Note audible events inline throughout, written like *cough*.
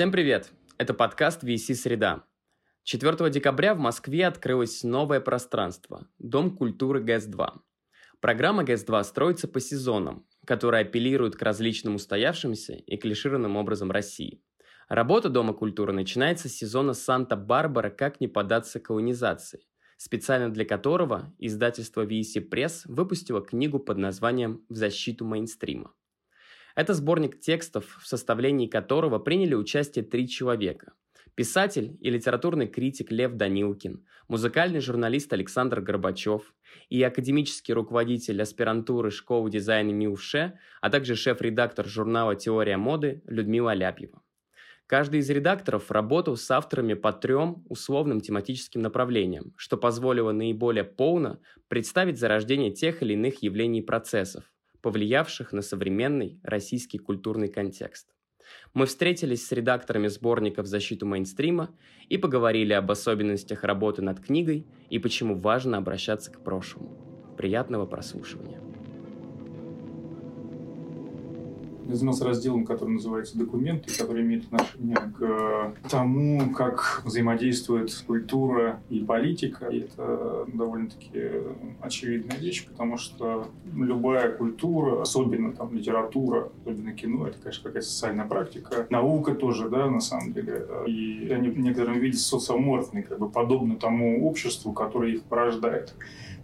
Всем привет! Это подкаст VC «Среда». 4 декабря в Москве открылось новое пространство – Дом культуры ГЭС-2. Программа ГЭС-2 строится по сезонам, которые апеллируют к различным устоявшимся и клишированным образом России. Работа Дома культуры начинается с сезона «Санта-Барбара. Как не податься колонизации», специально для которого издательство VC Пресс выпустило книгу под названием «В защиту мейнстрима». Это сборник текстов, в составлении которого приняли участие три человека. Писатель и литературный критик Лев Данилкин, музыкальный журналист Александр Горбачев и академический руководитель аспирантуры школы дизайна МИУШЕ, а также шеф-редактор журнала «Теория моды» Людмила Ляпьева. Каждый из редакторов работал с авторами по трем условным тематическим направлениям, что позволило наиболее полно представить зарождение тех или иных явлений и процессов, повлиявших на современный российский культурный контекст. Мы встретились с редакторами сборников «Защиту мейнстрима» и поговорили об особенностях работы над книгой и почему важно обращаться к прошлому. Приятного прослушивания. Я занимался разделом, который называется «Документы», который имеет отношение к тому, как взаимодействует культура и политика. И это довольно-таки очевидная вещь, потому что любая культура, особенно там литература, особенно кино, это, конечно, какая-то социальная практика. Наука тоже, да, на самом деле. И они в некотором виде социоморфны, как бы подобно тому обществу, которое их порождает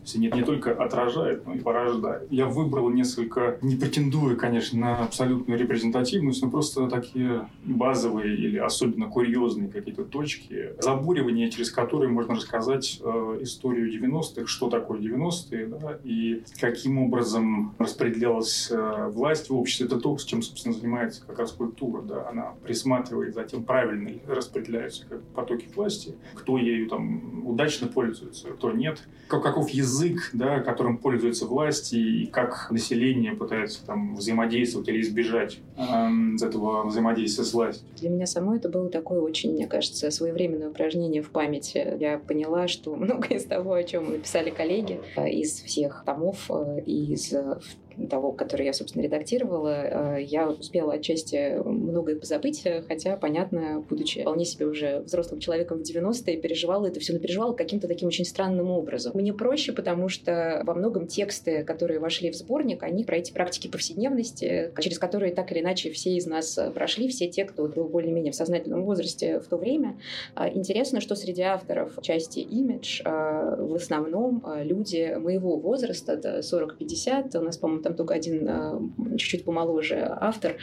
есть не, не только отражает, но и порождает. Я выбрал несколько, не претендуя, конечно, на абсолютную репрезентативность, но просто такие базовые или особенно курьезные какие-то точки, забуривания, через которые можно рассказать э, историю 90-х, что такое 90-е, да, и каким образом распределялась э, власть в обществе. Это то, с чем, собственно, занимается как раз культура. Да. Она присматривает за тем, правильно ли распределяются потоки власти, кто ею там удачно пользуется, кто нет, каков язык язык, да, которым пользуется власть, и как население пытается там взаимодействовать или избежать э, этого взаимодействия с властью. Для меня самой это было такое очень, мне кажется, своевременное упражнение в памяти. Я поняла, что *laughs* многое из того, о чем написали коллеги э, из всех томов, э, из того, который я, собственно, редактировала, э, я успела отчасти многое позабыть, хотя, понятно, будучи вполне себе уже взрослым человеком в 90-е, переживала это все, но переживала каким-то таким очень странным образом. Мне проще, потому что во многом тексты, которые вошли в сборник, они про эти практики повседневности, через которые так или иначе все из нас прошли, все те, кто был более-менее в сознательном возрасте в то время. А, интересно, что среди авторов части имидж а, в основном а, люди моего возраста, 40-50, у нас, по-моему, там только один а, чуть-чуть помоложе автор,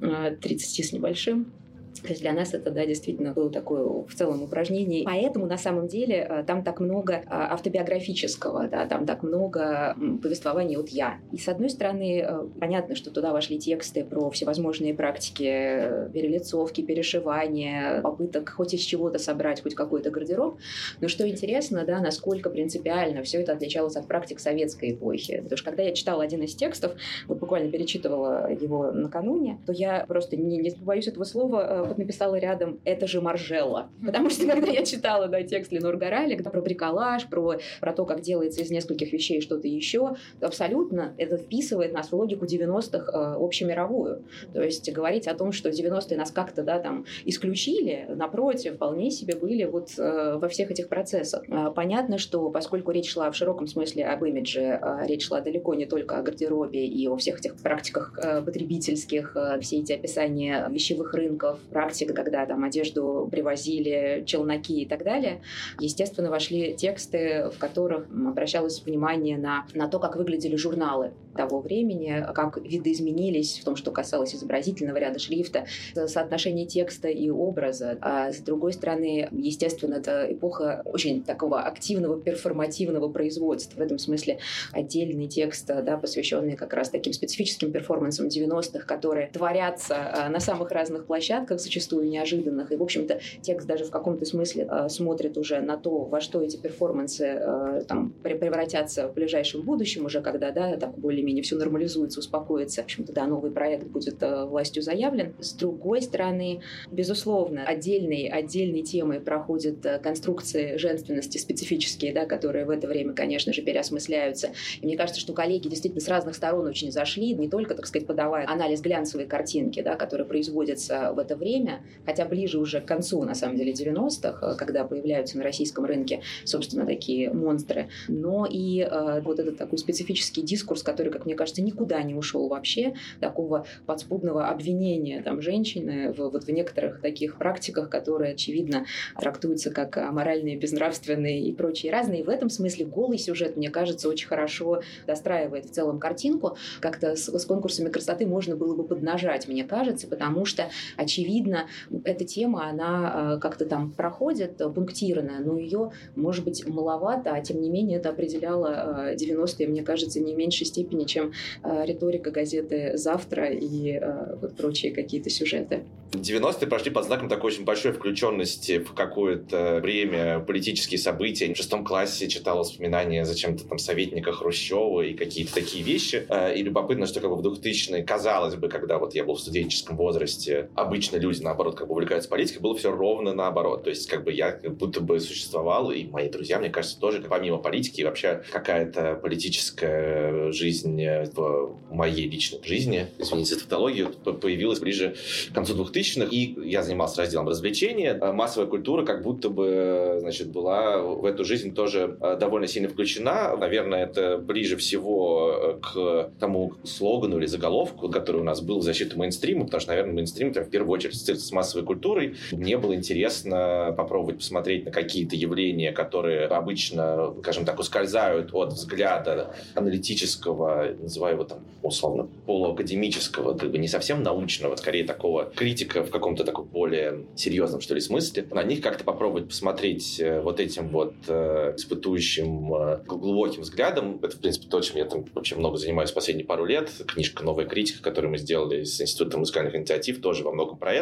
30 а, с небольшим. То есть для нас это, да, действительно было такое в целом упражнение. Поэтому, на самом деле, э, там так много а, автобиографического, да, там так много повествований от «я». И, с одной стороны, э, понятно, что туда вошли тексты про всевозможные практики э, перелицовки, перешивания, попыток хоть из чего-то собрать хоть какой-то гардероб. Но что интересно, да, насколько принципиально все это отличалось от практик советской эпохи. Потому что когда я читала один из текстов, вот буквально перечитывала его накануне, то я просто не, не боюсь этого слова, вот написала рядом «это же Маржелла». Потому что когда я читала да, текст Ленор Горали про бриколаж, про, про то, как делается из нескольких вещей что-то еще, абсолютно это вписывает нас в логику 90-х э, общемировую. То есть говорить о том, что 90-е нас как-то да, там исключили, напротив, вполне себе были вот э, во всех этих процессах. Э, понятно, что поскольку речь шла в широком смысле об имидже, э, речь шла далеко не только о гардеробе и о всех этих практиках э, потребительских, э, все эти описания вещевых рынков, практика, когда там одежду привозили, челноки и так далее, естественно, вошли тексты, в которых обращалось внимание на, на то, как выглядели журналы того времени, как виды изменились в том, что касалось изобразительного ряда шрифта, соотношение текста и образа. А с другой стороны, естественно, это эпоха очень такого активного перформативного производства. В этом смысле отдельный текст, да, посвященный как раз таким специфическим перформансам 90-х, которые творятся а, на самых разных площадках, зачастую неожиданных. И, в общем-то, текст даже в каком-то смысле э, смотрит уже на то, во что эти перформансы э, там, превратятся в ближайшем будущем, уже когда, да, так более-менее все нормализуется, успокоится. В общем-то, да, новый проект будет э, властью заявлен. С другой стороны, безусловно, отдельной, отдельной темой проходят э, конструкции женственности специфические, да, которые в это время, конечно же, переосмысляются. И мне кажется, что коллеги действительно с разных сторон очень зашли, не только, так сказать, подавая анализ глянцевой картинки, да, которые производятся в это время, время, хотя ближе уже к концу, на самом деле, 90-х, когда появляются на российском рынке, собственно, такие монстры, но и э, вот этот такой специфический дискурс, который, как мне кажется, никуда не ушел вообще, такого подспудного обвинения там женщины в, вот в некоторых таких практиках, которые, очевидно, трактуются как аморальные, безнравственные и прочие разные. И в этом смысле голый сюжет, мне кажется, очень хорошо достраивает в целом картинку. Как-то с, с конкурсами красоты можно было бы поднажать, мне кажется, потому что, очевидно, эта тема, она э, как-то там проходит пунктирно, но ее, может быть, маловато, а тем не менее это определяло 90-е, э, мне кажется, не в меньшей степени, чем э, риторика газеты «Завтра» и вот прочие какие-то сюжеты. 90-е прошли под знаком такой очень большой включенности в какое-то время политические события. В шестом классе читал воспоминания зачем-то там советника Хрущева и какие-то такие вещи. Э, и любопытно, что как бы в 2000-е, казалось бы, когда вот я был в студенческом возрасте, обычно люди, наоборот, как бы увлекаются политикой, было все ровно наоборот. То есть как бы я как будто бы существовал, и мои друзья, мне кажется, тоже помимо политики, вообще какая-то политическая жизнь в моей личной жизни, извините за тавтологию, появилась ближе к концу 2000-х, и я занимался разделом развлечения. Э, массовая культура как будто бы, значит, была в эту жизнь тоже э, довольно сильно включена. Наверное, это ближе всего э, к тому слогану или заголовку, который у нас был в защиту мейнстрима, потому что, наверное, мейнстрим в первую очередь ассоциируется с массовой культурой. Мне было интересно попробовать посмотреть на какие-то явления, которые обычно, скажем так, ускользают от взгляда аналитического, называю его там условно полуакадемического, как бы не совсем научного, скорее такого критика в каком-то таком более серьезном, что ли, смысле. На них как-то попробовать посмотреть э, вот этим вот э, испытующим э, глубоким взглядом. Это, в принципе, то, чем я там вообще много занимаюсь последние пару лет. Книжка «Новая критика», которую мы сделали с Института музыкальных инициатив, тоже во многом про это.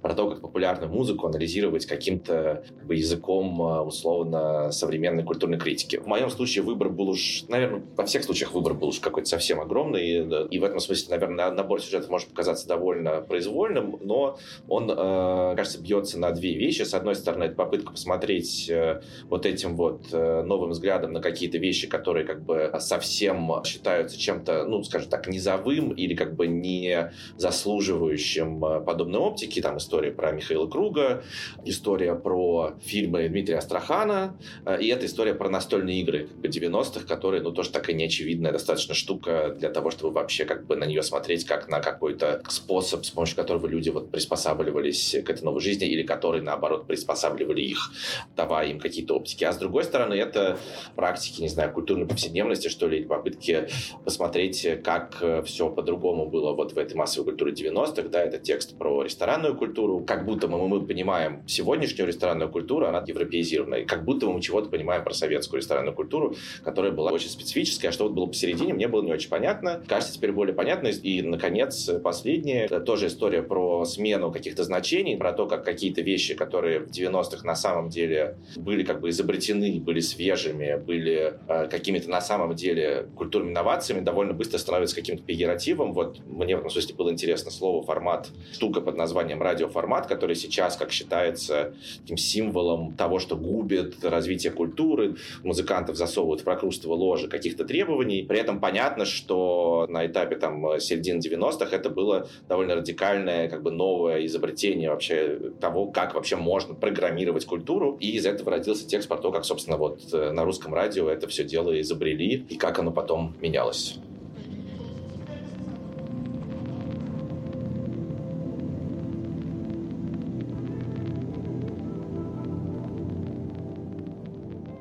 Про то, как популярную музыку анализировать каким-то как бы, языком э, условно современной культурной критики. В моем случае выбор был уж, наверное, во всех случаях выбор был уж какой-то совсем огромный. И в этом смысле, наверное, набор сюжетов может показаться довольно произвольным, но он, э, кажется, бьется на две вещи. С одной стороны, это попытка посмотреть э, вот этим вот э, новым взглядом на какие-то вещи, которые как бы совсем считаются чем-то, ну, скажем так, низовым или как бы не заслуживающим подобной оптики. Там история про Михаила Круга, история про фильмы Дмитрия Астрахана, и это история про настольные игры как бы 90-х, которые, ну, тоже такая неочевидная достаточно штука для того, чтобы вообще как бы на нее смотреть как на какой-то способ, с помощью которого люди вот приспосабливались к этой новой жизни или которые, наоборот, приспосабливали их, давая им какие-то оптики. А с другой стороны, это практики, не знаю, культурной повседневности, что ли, попытки посмотреть, как э, все по-другому было вот в этой массовой культуре 90-х. Да, это текст про ресторанную культуру. Как будто мы, мы понимаем сегодняшнюю ресторанную культуру, она европеизирована. И как будто мы чего-то понимаем про советскую ресторанную культуру, которая была очень специфическая. А что вот было посередине, мне было не очень понятно. Кажется, теперь более понятно. И, наконец, последнее, тоже история про смену каких-то значений, про то, как какие-то вещи, которые в 90-х на самом деле были как бы изобретены, были свежими, были э, какими-то на самом деле культурными инновациями, довольно быстро становятся каким-то пегеративом. Вот мне в этом смысле было интересно слово формат, штука под названием радиоформат, который сейчас, как считается, таким символом того, что губит развитие культуры. Музыкантов засовывают в прокрустово ложе каких-то требований. При этом понятно, что на этапе там середины 90-х это было довольно радикальное, как бы новое изобретение вообще того, как вообще можно программировать культуру. И из этого родился текст про то, как, собственно, вот э, на русском радио это все дело изобрели и как оно потом менялось.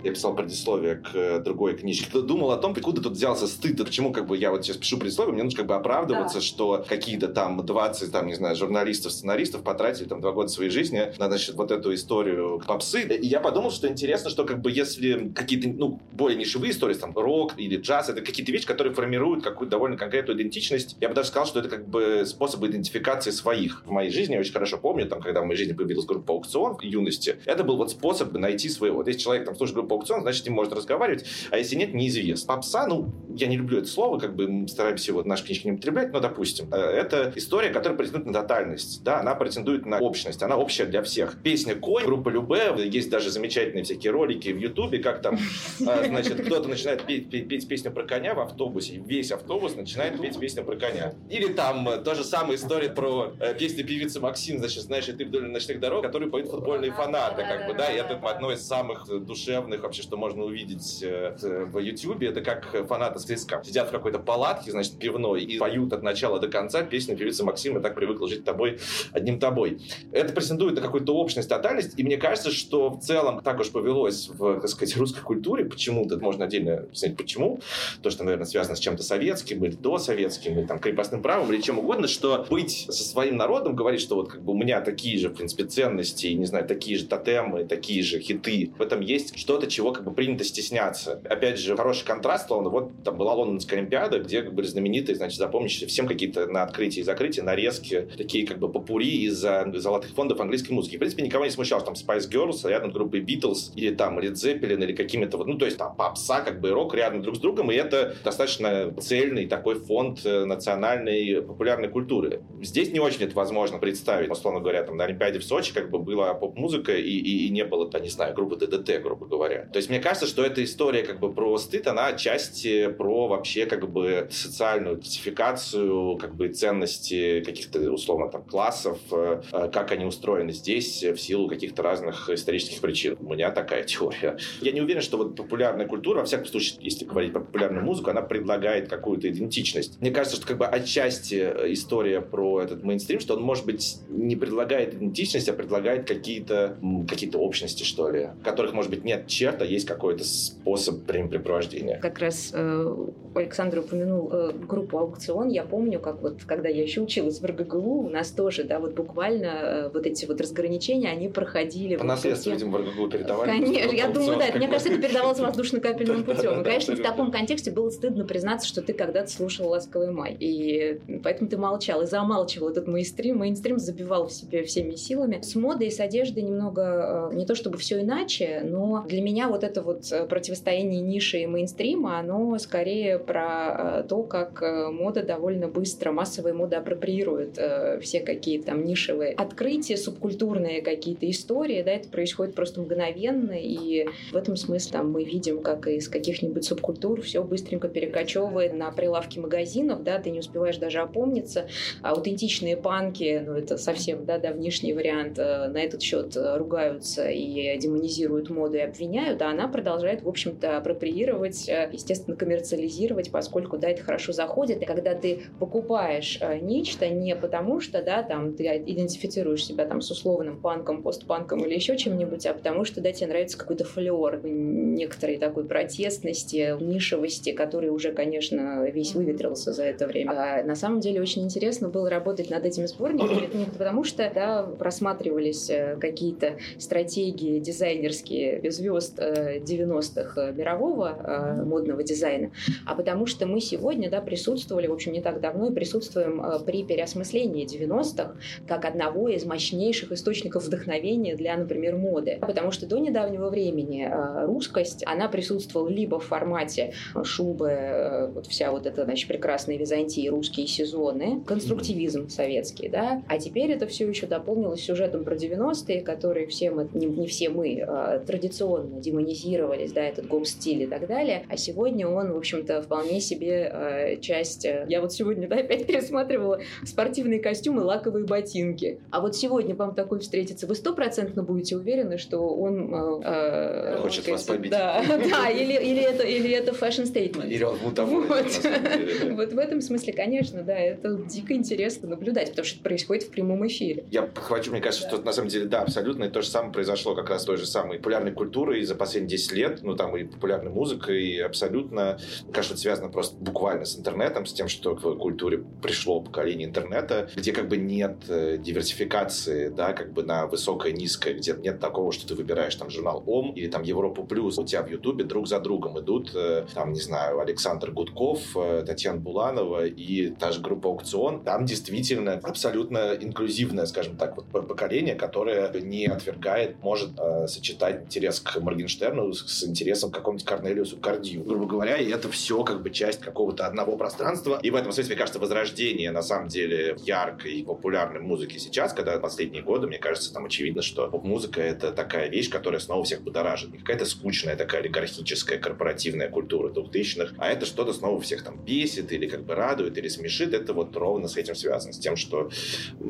Я писал предисловие к э, другой книжке, думал о том, откуда тут взялся стыд, почему как бы я вот сейчас пишу предисловие, мне нужно как бы оправдываться, да. что какие-то там 20, там, не знаю, журналистов, сценаристов потратили там два года своей жизни на, значит, вот эту историю попсы. И я подумал, что интересно, что как бы если какие-то, ну, более нишевые истории, там, рок или джаз, это какие-то вещи, которые формируют какую-то довольно конкретную идентичность. Я бы даже сказал, что это как бы способ идентификации своих. В моей жизни я очень хорошо помню, там, когда в моей жизни появилась группа «Аукцион» в юности, это был вот способ найти своего. Вот если человек там слушает группу группа аукцион, значит, им можно разговаривать, а если нет, неизвестно. Попса, ну, я не люблю это слово, как бы мы стараемся его в нашей книжке не употреблять, но, допустим, э, это история, которая претендует на тотальность, да, она претендует на общность, она общая для всех. Песня «Конь», группа Любе, есть даже замечательные всякие ролики в Ютубе, как там, э, значит, кто-то начинает петь, петь, песню про коня в автобусе, весь автобус начинает петь песню про коня. Или там э, то же самая история про песню певицы Максим, значит, знаешь, и ты вдоль ночных дорог, который поют футбольные фанаты, как бы, да, и это одно из самых душевных вообще, что можно увидеть в Ютубе, это как фанаты ЦСКА сидят в какой-то палатке, значит, пивной, и поют от начала до конца песню певицы Максима «Так привыкла жить тобой, одним тобой». Это претендует на какую-то общность, тотальность, и мне кажется, что в целом так уж повелось в, так сказать, русской культуре, почему-то, можно отдельно объяснить, почему, то, что, наверное, связано с чем-то советским или досоветским, или там крепостным правом, или чем угодно, что быть со своим народом, говорить, что вот как бы у меня такие же, в принципе, ценности, не знаю, такие же тотемы, такие же хиты, в этом есть что-то, чего как бы принято стесняться. Опять же, хороший контраст, словно, вот там была Лондонская Олимпиада, где как бы знаменитые, значит, запомнишься всем какие-то на открытии и закрытии нарезки, такие как бы попури из золотых фондов английской музыки. В принципе, никого не смущал, что там Spice Girls рядом с группой Beatles или там Led Zeppelin или какими-то вот, ну, то есть там попса, как бы рок рядом друг с другом, и это достаточно цельный такой фонд э, национальной популярной культуры. Здесь не очень это возможно представить, условно говоря, там на Олимпиаде в Сочи как бы была поп-музыка и, и, и не было, там, не знаю, группы ДДТ, грубо говоря. То есть мне кажется, что эта история как бы про стыд, она отчасти про вообще как бы социальную классификацию, как бы ценности каких-то условно там классов, э, э, как они устроены здесь в силу каких-то разных исторических причин. У меня такая *laughs* теория. Я не уверен, что вот популярная культура, во всяком случае, если говорить про популярную музыку, она предлагает какую-то идентичность. Мне кажется, что как бы отчасти э, история про этот мейнстрим, что он, может быть, не предлагает идентичность, а предлагает какие-то какие-то общности, что ли, которых, может быть, нет черта, есть какой-то способ времяпрепровождения. Как раз э, Александр упомянул э, группу «Аукцион», я помню, как вот, когда я еще училась в РГГУ, у нас тоже, да, вот буквально э, вот эти вот разграничения, они проходили. По наследству, видимо, в РГГУ передавали. Конечно, я думаю, да, мне кажется, это передавалось воздушно-капельным *laughs* путем. И, конечно, в таком контексте было стыдно признаться, что ты когда-то слушал «Ласковый май», и поэтому ты молчал и замалчивал этот мейнстрим. Мейнстрим забивал в себе всеми силами. С модой и с одеждой немного, э, не то чтобы все иначе, но для меня вот это вот противостояние ниши и мейнстрима, оно скорее про то, как э, мода довольно быстро, массовая мода апроприирует э, все какие-то там нишевые открытия, субкультурные какие-то истории, да, это происходит просто мгновенно, и в этом смысле там мы видим, как из каких-нибудь субкультур все быстренько перекочевывает на прилавки магазинов, да, ты не успеваешь даже опомниться, аутентичные панки, ну, это совсем, да, давнишний вариант, э, на этот счет ругаются и демонизируют моду и обвиняют, а она продолжает, в общем-то, апроприировать, естественно, коммерциализировать, поскольку, да, это хорошо заходит, и когда ты покупаешь э, нечто не потому, что, да, там, ты идентифицируешь себя там с условным панком, постпанком или еще чем-нибудь, а потому что, да, тебе нравится какой-то флер, некоторой такой протестности, нишевости, который уже, конечно, весь выветрился за это время. А на самом деле очень интересно было работать над этими сборниками, не потому что, да, просматривались э, какие-то стратегии дизайнерские звезд 90-х э, мирового модного дизайна, а потому что мы сегодня, да, присутствовали, в общем, не так давно, и присутствуем э, при переосмыслении 90-х как одного из мощнейших источников вдохновения для, например, моды. Потому что до недавнего времени э, русскость, она присутствовала либо в формате шубы, э, вот вся вот эта, значит, прекрасная Византия, русские сезоны, конструктивизм советский, да, а теперь это все еще дополнилось сюжетом про 90-е, которые все мы, не, все мы, традиционно демонизировались, да, этот гоп-стиль и так далее, а сегодня он, в общем-то, вполне себе часть я вот сегодня, да, *laughs* опять пересматривала спортивные костюмы, лаковые ботинки. А вот сегодня вам такой встретится, вы стопроцентно будете уверены, что он... Э, э Хочет вас побить. Да, *laughs* да или, или это, или это statement. Или он. Вот. *laughs* вот в этом смысле, конечно, да, это дико интересно наблюдать, потому что это происходит в прямом эфире. Я подхвачу, мне кажется, да. что на самом деле, да, абсолютно, и то же самое произошло как раз с той же самой популярной культурой за последние 10 лет, ну, там и популярной музыкой, и абсолютно, кажется, это связано просто буквально с интернетом, с тем, что к культуре пришло поколение интернета, где как бы нет э, диверсификации, да, как бы на высокое, низкое, где нет такого, что ты выбираешь там журнал ОМ или там Европу Плюс. У тебя в Ютубе друг за другом идут, э, там, не знаю, Александр Гудков, э, Татьяна Буланова и та же группа Аукцион. Там действительно абсолютно инклюзивное, скажем так, вот поколение, которое не отвергает, может сочетать интерес к Моргенштерну с интересом к какому-нибудь Корнелиусу Кардию. Грубо говоря, и это все как бы часть какого-то одного пространства. И в этом смысле, мне кажется, возрождение на самом деле яркой и популярной музыки сейчас, когда последние годы, мне кажется, там очевидно, что поп-музыка — это такая вещь, которая снова всех будоражит. Не какая-то скучная такая олигархическая корпоративная культура двухтысячных, а это что-то снова всех там бесит или как бы радует или смешит. Это вот ровно с этим связано, с тем, что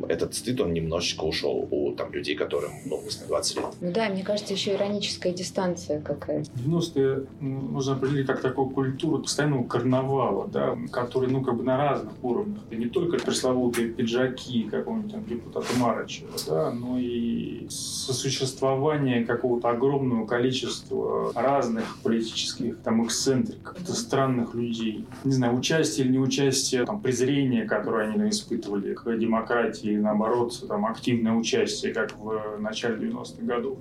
этот стыд, он немножечко ушел у там людей, которым, ну, 20 лет. Ну да, мне кажется, еще ироническая дистанция какая-то. 90-е можно определить как такую культуру постоянного карнавала, да, который, ну, как бы на разных уровнях. И не только пресловутые пиджаки какого-нибудь там депутата Марычева, да, но и сосуществование какого-то огромного количества разных политических там эксцентриков, странных людей. Не знаю, участие или не участие, там, презрение, которое они испытывали к демократии, наоборот, там, активное участие, как в начале 90-х годов.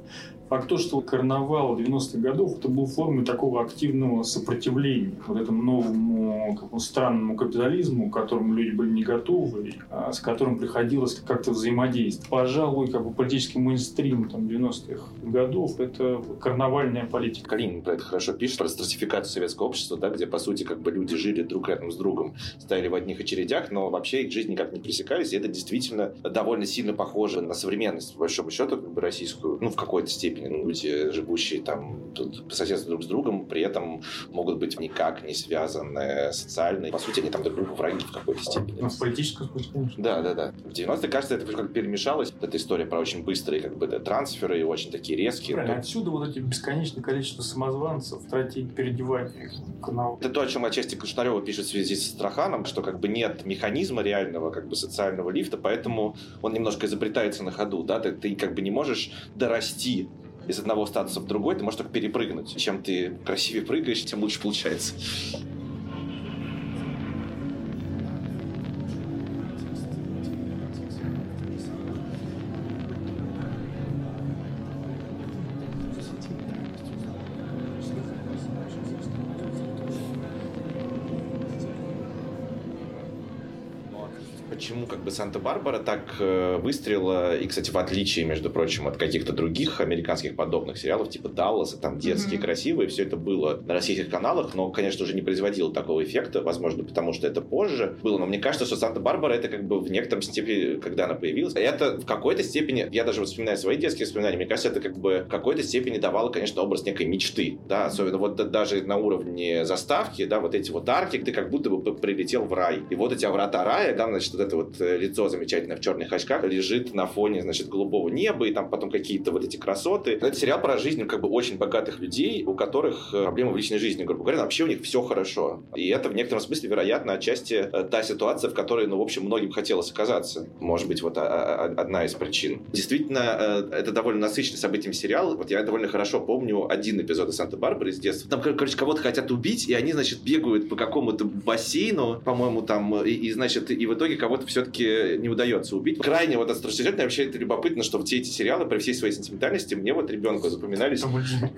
Факт то, что карнавал 90-х годов это был формой такого активного сопротивления вот этому новому какому странному капитализму, к которому люди были не готовы, а с которым приходилось как-то взаимодействовать. Пожалуй, как бы политический мейнстрим там, 90-х годов это карнавальная политика. Калинин про это хорошо пишет, про стратификацию советского общества, да, где, по сути, как бы люди жили друг рядом с другом, стояли в одних очередях, но вообще их жизни никак не пересекались, и это действительно довольно сильно похоже на современность, по большому счету, как бы российскую, ну, в какой-то степени люди, живущие там по соседству друг с другом, при этом могут быть никак не связаны социально. По сути, они там друг другу враги в какой-то степени. Ну, в политическом смысле. Да, да, да. В 90-е, кажется, это как перемешалось. Эта история про очень быстрые как бы, да, трансферы и очень такие резкие. Правильно. То... Отсюда вот эти бесконечное количество самозванцев, стратегий переодевания каналов. Это то, о чем отчасти Кушнарева пишет в связи с Страханом, что как бы нет механизма реального как бы социального лифта, поэтому он немножко изобретается на ходу, да, ты, ты как бы не можешь дорасти из одного статуса в другой, ты можешь только перепрыгнуть. Чем ты красивее прыгаешь, тем лучше получается. Санта-Барбара так э, выстрелила, и, кстати, в отличие, между прочим, от каких-то других американских подобных сериалов, типа Далласа, там детские, mm-hmm. красивые, все это было на российских каналах, но, конечно, уже не производило такого эффекта, возможно, потому что это позже было, но мне кажется, что Санта-Барбара это как бы в некотором степени, когда она появилась, это в какой-то степени, я даже вспоминаю свои детские воспоминания, мне кажется, это как бы в какой-то степени давало, конечно, образ некой мечты, да, особенно вот даже на уровне заставки, да, вот эти вот арки, ты как будто бы прилетел в рай, и вот эти врата рая, да, значит, вот это вот э, лицо замечательное в черных очках лежит на фоне, значит, голубого неба, и там потом какие-то вот эти красоты. Это сериал про жизнь как бы очень богатых людей, у которых э, проблемы в личной жизни, грубо говоря, вообще у них все хорошо. И это в некотором смысле, вероятно, отчасти э, та ситуация, в которой, ну, в общем, многим хотелось оказаться. Может быть, вот а, а, а, одна из причин. Действительно, это довольно насыщенный событием сериал. Вот я довольно хорошо помню один эпизод из Санта-Барбары из детства. Там, короче, кого-то хотят убить, и они, значит, бегают по какому-то бассейну, по-моему, там, и, и значит, и в итоге кого-то все-таки не удается убить. Крайне вот остросюжетно, вообще это любопытно, что все эти сериалы, при всей своей сентиментальности, мне вот ребенку запоминались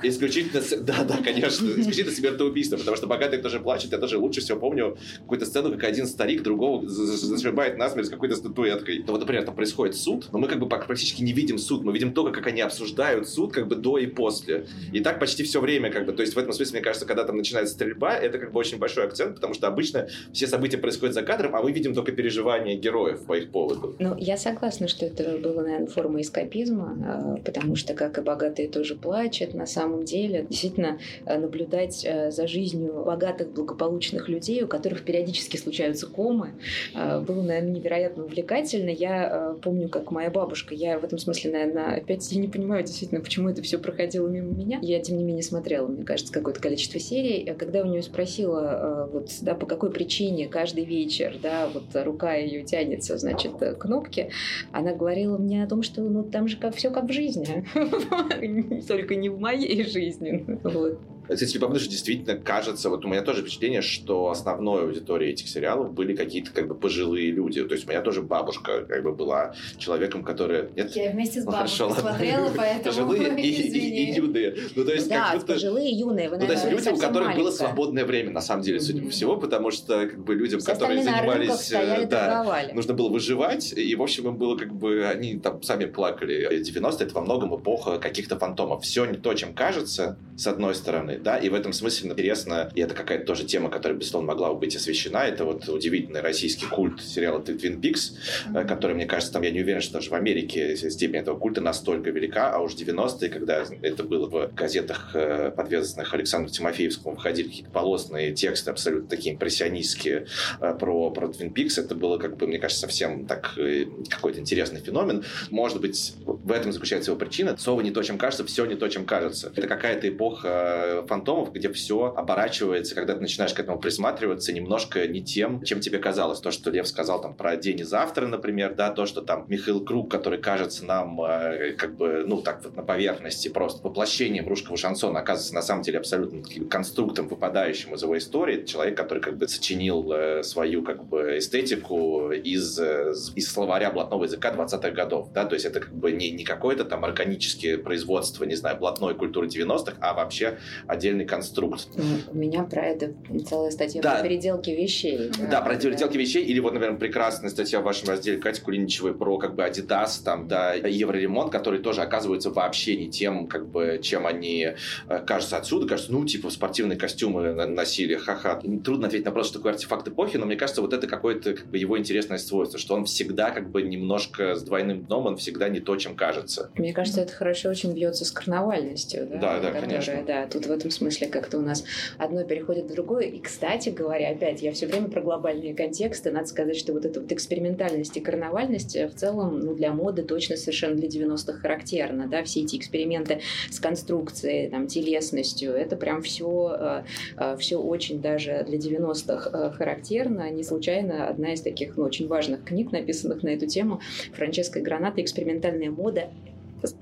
исключительно, да, да, конечно, *laughs* исключительно смертоубийство, потому что богатый тоже плачет, я тоже лучше всего помню какую-то сцену, как один старик другого зашибает насмерть какой-то статуэткой. Ну вот, например, там происходит суд, но мы как бы практически не видим суд, мы видим только, как они обсуждают суд как бы до и после. И так почти все время как бы, то есть в этом смысле, мне кажется, когда там начинается стрельба, это как бы очень большой акцент, потому что обычно все события происходят за кадром, а мы видим только переживания героев по их поводу. Ну, я согласна, что это было, наверное, форма эскапизма, а, потому что, как и богатые тоже плачут, на самом деле, действительно, а, наблюдать а, за жизнью богатых, благополучных людей, у которых периодически случаются комы, было, наверное, невероятно увлекательно. Я помню, как моя бабушка, я в этом смысле, наверное, опять я не понимаю действительно, почему это все проходило мимо меня. Я, тем не менее, смотрела, мне кажется, какое-то количество серий. Когда у нее спросила, вот, да, по какой причине каждый вечер, да, вот рука ее тянется, значит, кнопки, она говорила мне о том, что ну там же как все как в жизни, *laughs* только не в моей жизни. *laughs* Вот. Кстати, потому что действительно кажется, вот у меня тоже впечатление, что основной аудиторией этих сериалов были какие-то как бы пожилые люди. То есть у меня тоже бабушка как бы была человеком, который... Нет? Я вместе с бабушкой ну, смотрела, *laughs* поэтому Пожилые и, и, и юные. Ну, то есть, да, как будто... пожилые и юные. Вы, ну, то есть люди, у которых маленькая. было свободное время, на самом деле, судя по всему, потому что как бы людям, Все которые занимались... Э, да, нужно было выживать, и, в общем, им было как бы... Они там сами плакали. 90-е — это во многом эпоха каких-то фантомов. Все не то, чем кажется, с одной стороны, да, и в этом смысле интересно, и это какая-то тоже тема, которая, безусловно, могла бы быть освещена, это вот удивительный российский культ сериала Twin Peaks, mm-hmm. который, мне кажется, там, я не уверен, что даже в Америке степень этого культа настолько велика, а уж 90-е, когда это было в газетах, э, подвязанных Александру Тимофеевскому, выходили какие-то полосные тексты абсолютно такие импрессионистские э, про, про Twin Peaks, это было, как бы, мне кажется, совсем так э, какой-то интересный феномен. Может быть, в этом заключается его причина. Слово не то, чем кажется, все не то, чем кажется. Это какая-то эпоха фантомов, где все оборачивается, когда ты начинаешь к этому присматриваться, немножко не тем, чем тебе казалось. То, что Лев сказал там про день и завтра, например, да, то, что там Михаил Круг, который кажется нам э, как бы, ну, так вот на поверхности просто воплощением русского шансона, оказывается на самом деле абсолютно конструктом, выпадающим из его истории. Это человек, который как бы сочинил э, свою как бы эстетику из, э, из словаря блатного языка 20-х годов, да, то есть это как бы не, не какое-то там органическое производство, не знаю, блатной культуры 90-х, а вообще отдельный конструкт. Ну, у меня про это целая статья да. про переделки вещей. Да, да про переделки да. вещей, или вот, например, прекрасная статья в вашем разделе Кати Кулиничевой про как бы Adidas, там, да, Евроремонт, который тоже оказывается вообще не тем, как бы, чем они э, кажутся отсюда, кажется, ну, типа, спортивные костюмы носили, ха-ха. Трудно ответить на вопрос, что такое артефакт эпохи, но мне кажется, вот это какое-то как бы, его интересное свойство, что он всегда как бы немножко с двойным дном, он всегда не то, чем кажется. Мне кажется, это хорошо очень бьется с карнавальностью, да? Да, да, которая, конечно. Да, тут в этом смысле как-то у нас одно переходит в другое. И, кстати говоря, опять, я все время про глобальные контексты. Надо сказать, что вот эта вот экспериментальность и карнавальность э, в целом ну, для моды точно совершенно для 90-х характерна. Да? Все эти эксперименты с конструкцией, там, телесностью, это прям все, э, э, все очень даже для 90-х характерно. Не случайно одна из таких ну, очень важных книг, написанных на эту тему, Франческой Граната «Экспериментальная мода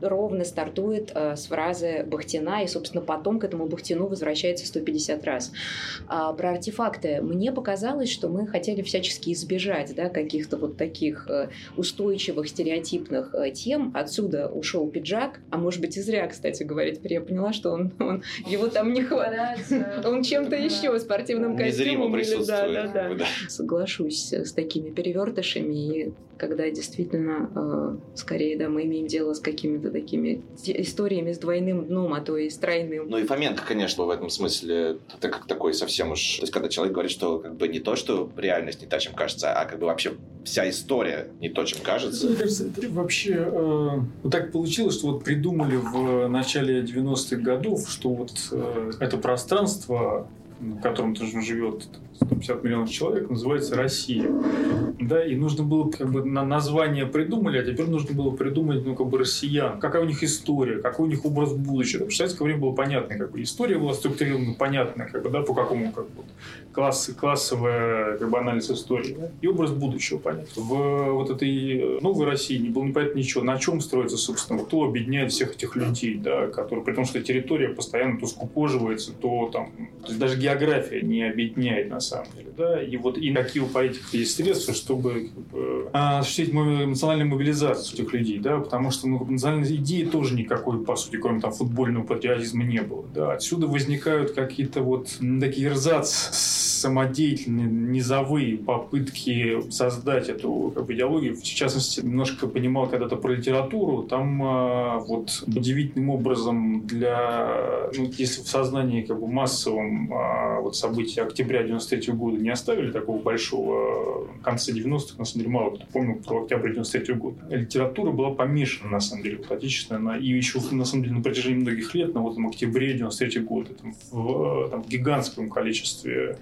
ровно стартует э, с фразы Бахтина, и, собственно, потом к этому Бахтину возвращается 150 раз. А про артефакты. Мне показалось, что мы хотели всячески избежать да, каких-то вот таких э, устойчивых стереотипных э, тем. Отсюда ушел пиджак, а может быть и зря, кстати говоря. Теперь я поняла, что он, он его там не хватает. Он чем-то еще спортивным костюмом. Или, да, да, да. Соглашусь с такими перевертышами. И когда действительно, э, скорее, да, мы имеем дело с какими-то такими историями с двойным дном, а то и с тройным. Ну и Фоменко, конечно, в этом смысле, это как такой совсем уж... То есть, когда человек говорит, что как бы не то, что реальность не та, чем кажется, а как бы вообще вся история не то, чем кажется. Мне кажется, это вообще э, вот так получилось, что вот придумали в начале 90-х годов, что вот э, это пространство в котором тоже живет 150 миллионов человек, называется Россия. Да, и нужно было как бы на название придумали, а теперь нужно было придумать, ну, как бы россиян. Какая у них история, какой у них образ будущего. В советское время было понятно, как бы история была структурирована, понятная, как бы, да, по какому как бы, класс, классовый как бы, анализ истории. Да? И образ будущего понятен. В вот этой новой России не было непонятно ничего. На чем строится, собственно, кто объединяет всех этих людей, да, которые, при том, что территория постоянно то скукоживается, то там, то есть даже география не объединяет на самом деле. Да? И вот и какие у политиков есть средства, чтобы как бы, осуществить эмоциональную мобилизацию этих людей, да, потому что ну, национальной идеи тоже никакой, по сути, кроме там футбольного патриотизма не было. Да. Отсюда возникают какие-то вот такие эрзац самодеятельные низовые попытки создать эту как бы, идеологию. В частности, немножко понимал когда-то про литературу. Там э, вот удивительным образом для, ну, если в сознании как бы массовом э, вот события октября 93 года не оставили такого большого э, конца 90-х, на самом деле мало кто помнил про октябрь 93 года. Литература была помешана, на самом деле, вот, отечественная, и еще, на самом деле, на протяжении многих лет, на вот там, октябре 93 года, там, в там, гигантском количестве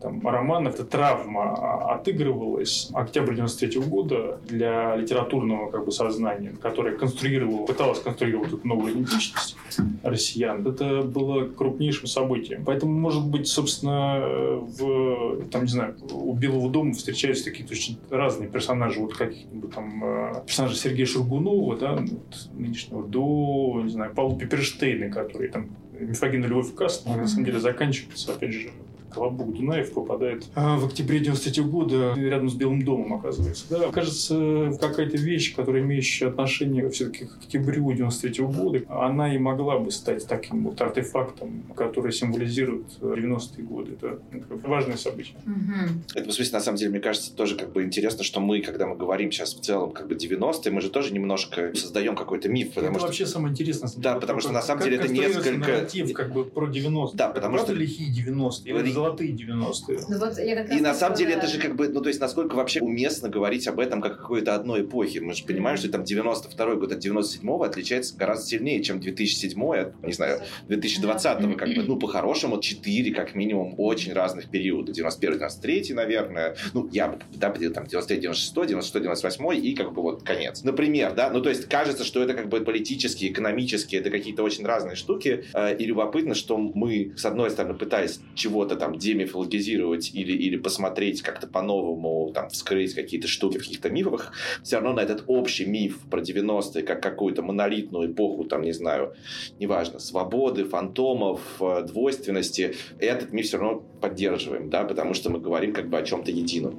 там, романов эта травма отыгрывалась октябрь 93 года для литературного как бы, сознания, которое конструировало, пыталось конструировать эту новую идентичность россиян. Это было крупнейшим событием. Поэтому, может быть, собственно, в, там, не знаю, у Белого дома встречаются какие-то очень разные персонажи, вот каких-нибудь там э, персонажи Сергея Шургунова, да, вот, нынешнего, до, не знаю, Павла Пиперштейна, который там мифогенная любовь к кастам, на самом деле заканчивается, опять же, Колобок Дунаев попадает а, в октябре 93 года рядом с Белым домом, оказывается. Да, кажется, какая-то вещь, которая имеющая отношение все-таки к октябрю 93 года, она и могла бы стать таким вот артефактом, который символизирует 90-е годы. Это важное событие. Угу. Это, в смысле, на самом деле, мне кажется, тоже как бы интересно, что мы, когда мы говорим сейчас в целом как бы 90-е, мы же тоже немножко создаем какой-то миф. Потому это что... вообще самое интересное. Да, потому что на самом деле это несколько... нарратив как бы про 90-е. Да, потому что... лихие 90-е? Золотые 90-е. Ну, вот и на самом деле это же как бы, ну то есть насколько вообще уместно говорить об этом как какой-то одной эпохи. Мы же понимаем, что там 92 год от 97 отличается гораздо сильнее, чем 2007 от, не знаю, 2020 как бы, ну по-хорошему 4 как минимум очень разных периода. 91 93 наверное, ну я бы, да, там 93 96 96 98 и как бы вот конец. Например, да, ну то есть кажется, что это как бы политически, экономически, это какие-то очень разные штуки, э, и любопытно, что мы, с одной стороны, пытаясь чего-то там демифологизировать или, или посмотреть как-то по-новому, там, вскрыть какие-то штуки в каких-то мифах, все равно на этот общий миф про 90-е, как какую-то монолитную эпоху, там, не знаю, неважно, свободы, фантомов, э, двойственности, этот миф все равно поддерживаем, да, потому что мы говорим как бы о чем-то едином.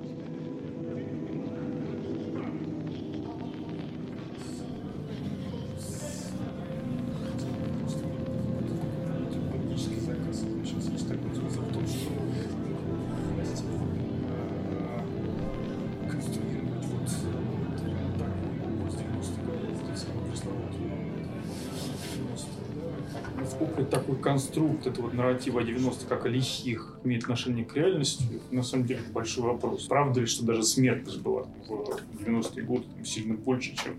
Конструкт этого нарратива 90 как о лихих имеет отношение к реальности, на самом деле это большой вопрос. Правда ли, что даже смертность была в 90-е годы сильно больше, чем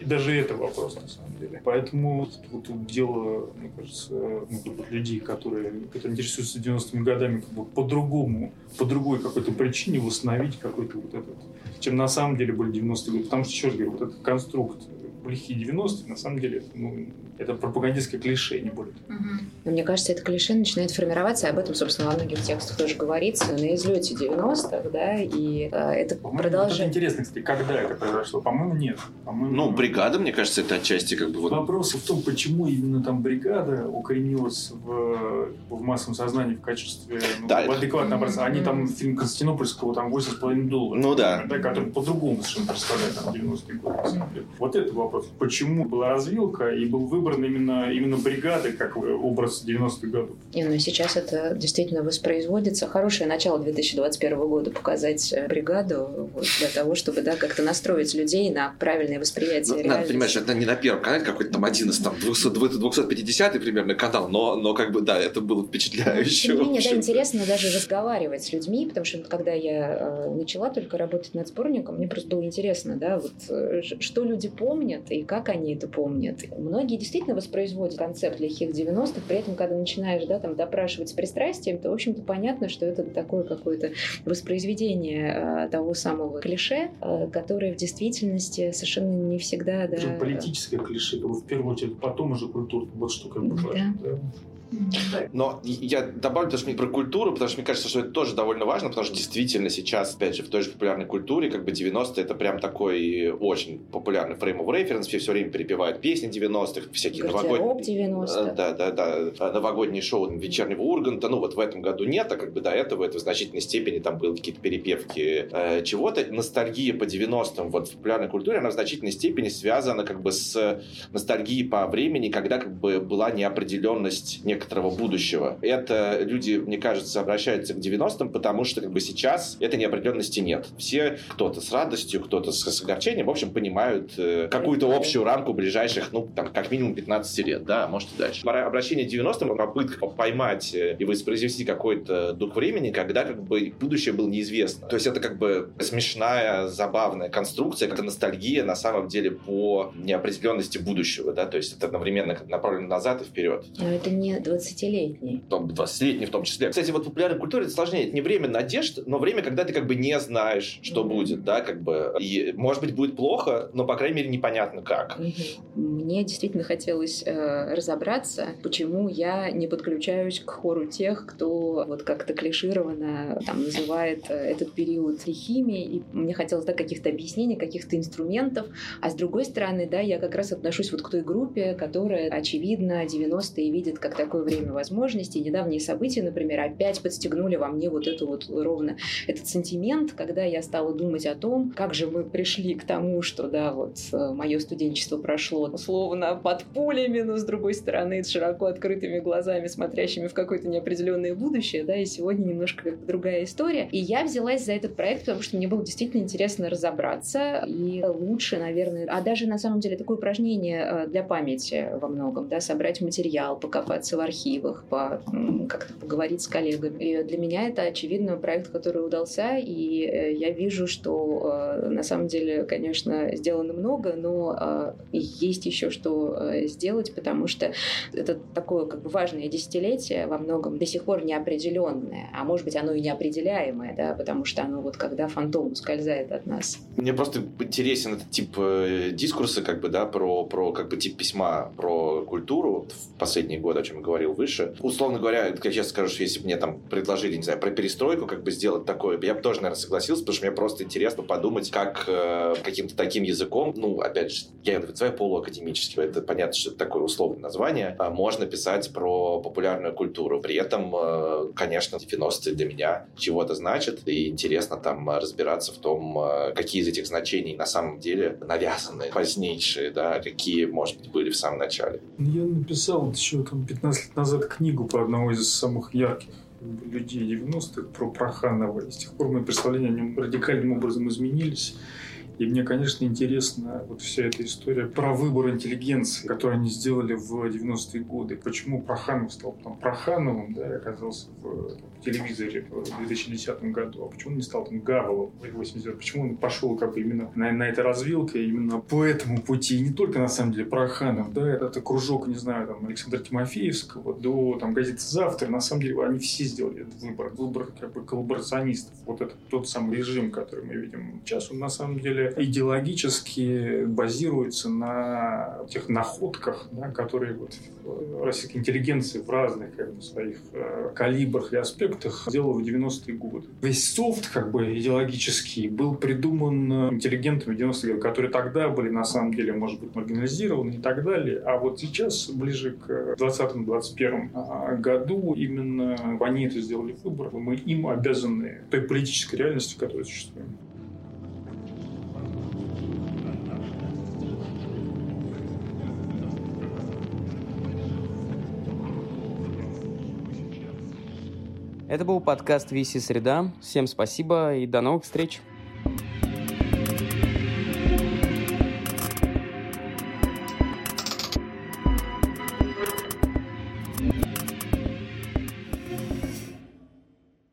и даже это вопрос, на самом деле. Поэтому вот тут дело, мне кажется, ну, людей, которые, которые интересуются 90-ми годами как бы по-другому, по другой какой-то причине восстановить какой-то вот этот, чем на самом деле были 90-е годы. Потому что, еще раз говорю, вот этот конструкт лихие 90-е, на самом деле, ну, это пропагандистское клише, не более того. Угу. Мне кажется, это клише начинает формироваться, и об этом, собственно, во многих текстах тоже говорится, на излете 90-х, да, и э, это продолжает... Вот интересно, кстати, когда это произошло? По-моему, нет. По-моему, ну, бригада, мне кажется, это отчасти как бы... Вот... Вопрос в том, почему именно там бригада укоренилась в, в массовом сознании в качестве ну, да, в адекватном образце. Они там фильм Константинопольского там 8,5 долларов. Ну да. да который по-другому совершенно представляет там 90-е годы. Вот это вопрос. Почему была развилка и был выбор выбрана именно, именно бригады как образ 90-х годов. И, ну, сейчас это действительно воспроизводится. Хорошее начало 2021 года показать э, бригаду вот, для того, чтобы да, как-то настроить людей на правильное восприятие ну, Надо понимать, что это не на первом канале какой-то там один из там 200, 250 примерно канал, но, но как бы, да, это было впечатляюще. Тем не менее, да, интересно даже разговаривать с людьми, потому что когда я э, начала только работать над сборником, мне просто было интересно, да, вот э, что люди помнят и как они это помнят. Многие действительно воспроизводит концепт лихих 90-х, при этом, когда начинаешь да, там, допрашивать с пристрастием, то, в общем-то, понятно, что это такое какое-то воспроизведение э, того самого клише, э, которое в действительности совершенно не всегда... Да, политическое клише, в первую очередь, потом уже культура, вот что как бы да. Да. Но я добавлю потому что про культуру, потому что мне кажется, что это тоже довольно важно, потому что действительно сейчас, опять же, в той же популярной культуре, как бы 90-е это прям такой очень популярный frame of reference, все все время перепевают песни 90-х, всякие новогодние... 90 Да, да, да, новогодние шоу вечернего Урганта, ну вот в этом году нет, а как бы до этого это в значительной степени там были какие-то перепевки э, чего-то. Ностальгия по 90-м вот в популярной культуре, она в значительной степени связана как бы с ностальгией по времени, когда как бы была неопределенность, не некоторого будущего. Это люди, мне кажется, обращаются к 90-м, потому что как бы сейчас этой неопределенности нет. Все кто-то с радостью, кто-то с, с огорчением, в общем, понимают э, какую-то общую рамку ближайших, ну, там, как минимум 15 лет, да, может и дальше. Обращение к 90-м, попытка поймать э, и воспроизвести какой-то дух времени, когда как бы будущее было неизвестно. То есть это как бы смешная, забавная конструкция, как ностальгия на самом деле по неопределенности будущего, да, то есть это одновременно направлено назад и вперед. Но это не 20-летний. Там 20-летний в том числе. Кстати, вот в популярной культуре это сложнее. Это не время надежд, но время, когда ты как бы не знаешь, что mm-hmm. будет, да, как бы. И, может быть, будет плохо, но, по крайней мере, непонятно как. Mm-hmm. мне действительно хотелось э, разобраться, почему я не подключаюсь к хору тех, кто вот как-то клишированно там называет э, этот период химией, и мне хотелось да, каких-то объяснений, каких-то инструментов, а с другой стороны, да, я как раз отношусь вот к той группе, которая, очевидно, 90-е видит как такое время возможностей. Недавние события, например, опять подстегнули во мне вот эту вот ровно этот сентимент, когда я стала думать о том, как же мы пришли к тому, что, да, вот э, мое студенчество прошло условно под пулями, но с другой стороны с широко открытыми глазами, смотрящими в какое-то неопределенное будущее, да, и сегодня немножко другая история. И я взялась за этот проект, потому что мне было действительно интересно разобраться, и лучше, наверное, а даже на самом деле такое упражнение э, для памяти во многом, да, собрать материал, покопаться в архивах, по, как-то поговорить с коллегами. И для меня это, очевидно, проект, который удался, и э, я вижу, что э, на самом деле, конечно, сделано много, но есть еще что сделать, потому что это такое как бы важное десятилетие во многом до сих пор неопределенное, а может быть оно и неопределяемое, да, потому что оно вот когда фантом ускользает от нас. Мне просто интересен этот тип э, дискурса, как бы, да, про, про как бы тип письма, про культуру в последние годы, о чем я говорил выше. Условно говоря, я скажу, что если бы мне там предложили, не знаю, про перестройку, как бы сделать такое, я бы тоже, наверное, согласился, потому что мне просто интересно подумать, как э, каким-то таким языком, ну, опять же, я это называю полуакадемическим, это понятно, что это такое условное название, э, можно писать про популярную культуру. При этом, э, конечно, 90-е для меня чего-то значит, и интересно там разбираться в том, э, какие из этих значений на самом деле навязаны, позднейшие, да, какие, может быть, были в самом начале. Я написал еще там 15 лет назад книгу по одному из самых ярких людей 90-х про Проханова. И с тех пор мои представления о нем радикальным образом изменились. И мне, конечно, интересна вот вся эта история про выбор интеллигенции, которую они сделали в 90-е годы. Почему Проханов стал там Прохановым, да, и оказался в телевизоре в 2010 году, а почему он не стал там Гавелом в 80 Почему он пошел как бы именно на, на этой развилке, именно по этому пути. И не только, на самом деле, Проханов, да, это, это кружок, не знаю, там, Александра Тимофеевского до там, газеты «Завтра». На самом деле, они все сделали этот выбор. Выбор как бы коллаборационистов. Вот это тот самый режим, который мы видим сейчас, он на самом деле идеологически базируется на тех находках, да, которые вот российской интеллигенции в разных как бы, своих э, калибрах и аспектах делала в 90-е годы. Весь софт как бы идеологический был придуман интеллигентами 90-е годы, которые тогда были на самом деле, может быть, маргинализированы и так далее. А вот сейчас, ближе к 20-21 а, году, именно они это сделали выбор. Мы им обязаны той политической реальности, которая существует. Это был подкаст VC Среда. Всем спасибо и до новых встреч.